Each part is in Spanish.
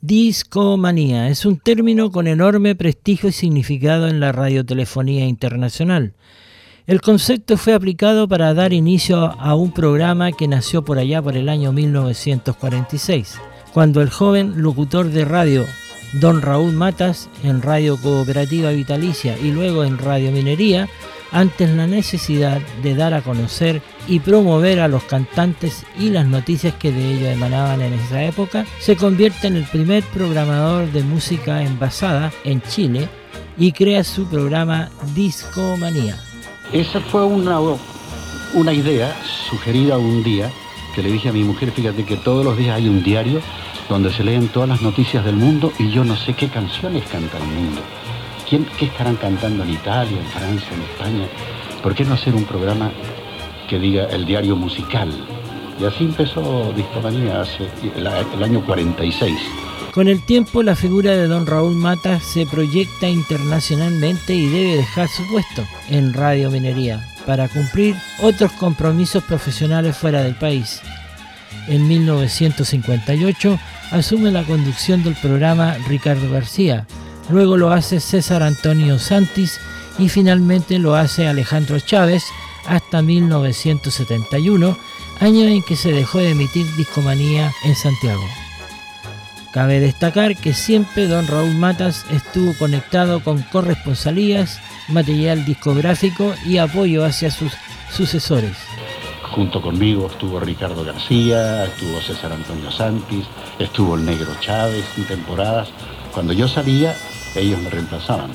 Discomanía es un término con enorme prestigio y significado en la radiotelefonía internacional. El concepto fue aplicado para dar inicio a un programa que nació por allá por el año 1946, cuando el joven locutor de radio don Raúl Matas en Radio Cooperativa Vitalicia y luego en Radio Minería antes la necesidad de dar a conocer y promover a los cantantes y las noticias que de ellos emanaban en esa época, se convierte en el primer programador de música envasada en Chile y crea su programa Discomanía. Esa fue una, una idea sugerida un día que le dije a mi mujer, fíjate que todos los días hay un diario donde se leen todas las noticias del mundo y yo no sé qué canciones canta el mundo. ¿Qué estarán cantando en Italia, en Francia, en España? ¿Por qué no hacer un programa que diga el diario musical? Y así empezó Discomanía hace el, año 46. Con el tiempo la figura de don Raúl Mata se proyecta internacionalmente y debe dejar su puesto en Radio Minería para cumplir otros compromisos profesionales fuera del país. En 1958 asume la conducción del programa Ricardo García, luego lo hace César Antonio Santis y finalmente lo hace Alejandro Chávez hasta 1971, año en que se dejó de emitir Discomanía en Santiago. Cabe destacar que siempre don Raúl Matas estuvo conectado con corresponsalías, material discográfico y apoyo hacia sus sucesores. Junto conmigo estuvo Ricardo García, estuvo César Antonio Santis, estuvo el Negro Chávez en temporadas. Cuando yo salía, ellos me reemplazaban.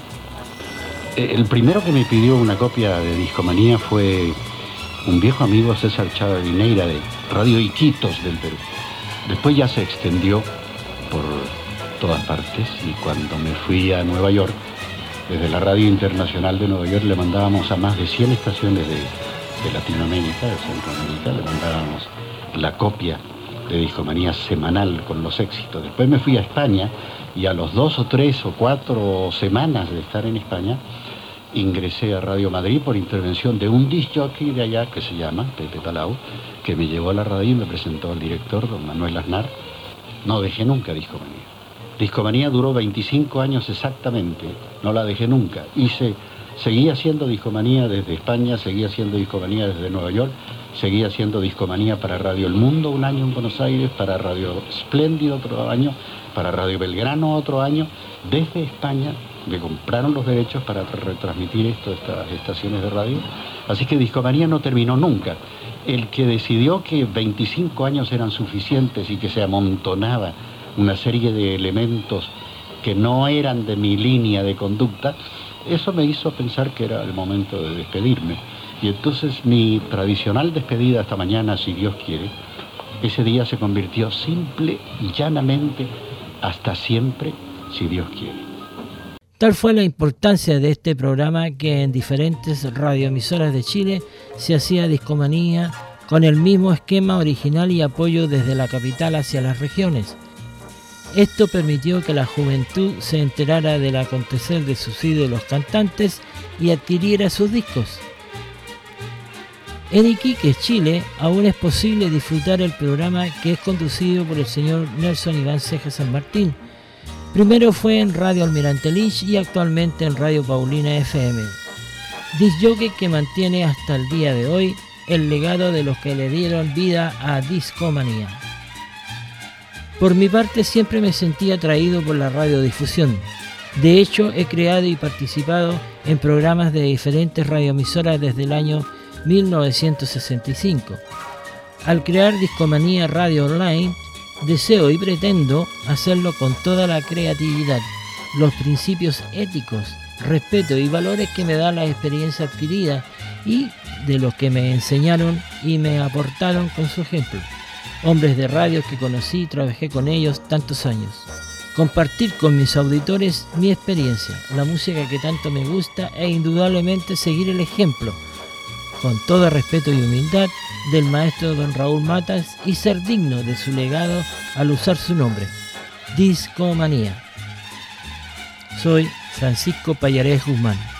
Eh, el primero que me pidió una copia de Discomanía fue un viejo amigo César Chávez Vineira de Radio Iquitos del Perú. Después ya se extendió por todas partes y cuando me fui a Nueva York, desde la Radio Internacional de Nueva York le mandábamos a más de 100 estaciones de, de Latinoamérica, de Centroamérica, le mandábamos la copia de Discomanía semanal con los éxitos. Después me fui a España y a los dos o tres o cuatro semanas de estar en España, ingresé a Radio Madrid por intervención de un disc jockey de allá que se llama Pepe Palau, que me llevó a la radio y me presentó al director, don Manuel Aznar. No dejé nunca Discomanía. Discomanía duró 25 años exactamente, no la dejé nunca. Hice, seguía haciendo Discomanía desde España, seguía haciendo Discomanía desde Nueva York, seguía haciendo Discomanía para Radio El Mundo un año en Buenos Aires, para Radio Espléndido otro año, para Radio Belgrano otro año, desde España me compraron los derechos para retransmitir esto, estas estaciones de radio. Así que Discomanía no terminó nunca. El que decidió que 25 años eran suficientes y que se amontonaba una serie de elementos que no eran de mi línea de conducta, eso me hizo pensar que era el momento de despedirme. Y entonces mi tradicional despedida esta mañana, si Dios quiere, ese día se convirtió simple y llanamente hasta siempre, si Dios quiere. Tal fue la importancia de este programa que en diferentes radioemisoras de Chile se hacía discomanía con el mismo esquema original y apoyo desde la capital hacia las regiones. Esto permitió que la juventud se enterara del acontecer de sus ídolos cantantes y adquiriera sus discos. En Iquique, Chile, aún es posible disfrutar el programa que es conducido por el señor Nelson Iván Ceja San Martín. Primero fue en Radio Almirante Lynch y actualmente en Radio Paulina FM. Disjockey que mantiene hasta el día de hoy el legado de los que le dieron vida a Discomanía. Por mi parte siempre me sentí atraído por la radiodifusión. De hecho, he creado y participado en programas de diferentes radioemisoras desde el año 1965. Al crear Discomanía Radio Online, deseo y pretendo hacerlo con toda la creatividad, los principios éticos, respeto y valores que me da la experiencia adquirida y de los que me enseñaron y me aportaron con su ejemplo. Hombres de radio que conocí y trabajé con ellos tantos años. Compartir con mis auditores mi experiencia, la música que tanto me gusta e indudablemente seguir el ejemplo con todo respeto y humildad del maestro don Raúl Matas y ser digno de su legado al usar su nombre, Discomanía. Soy Francisco Payarés Guzmán.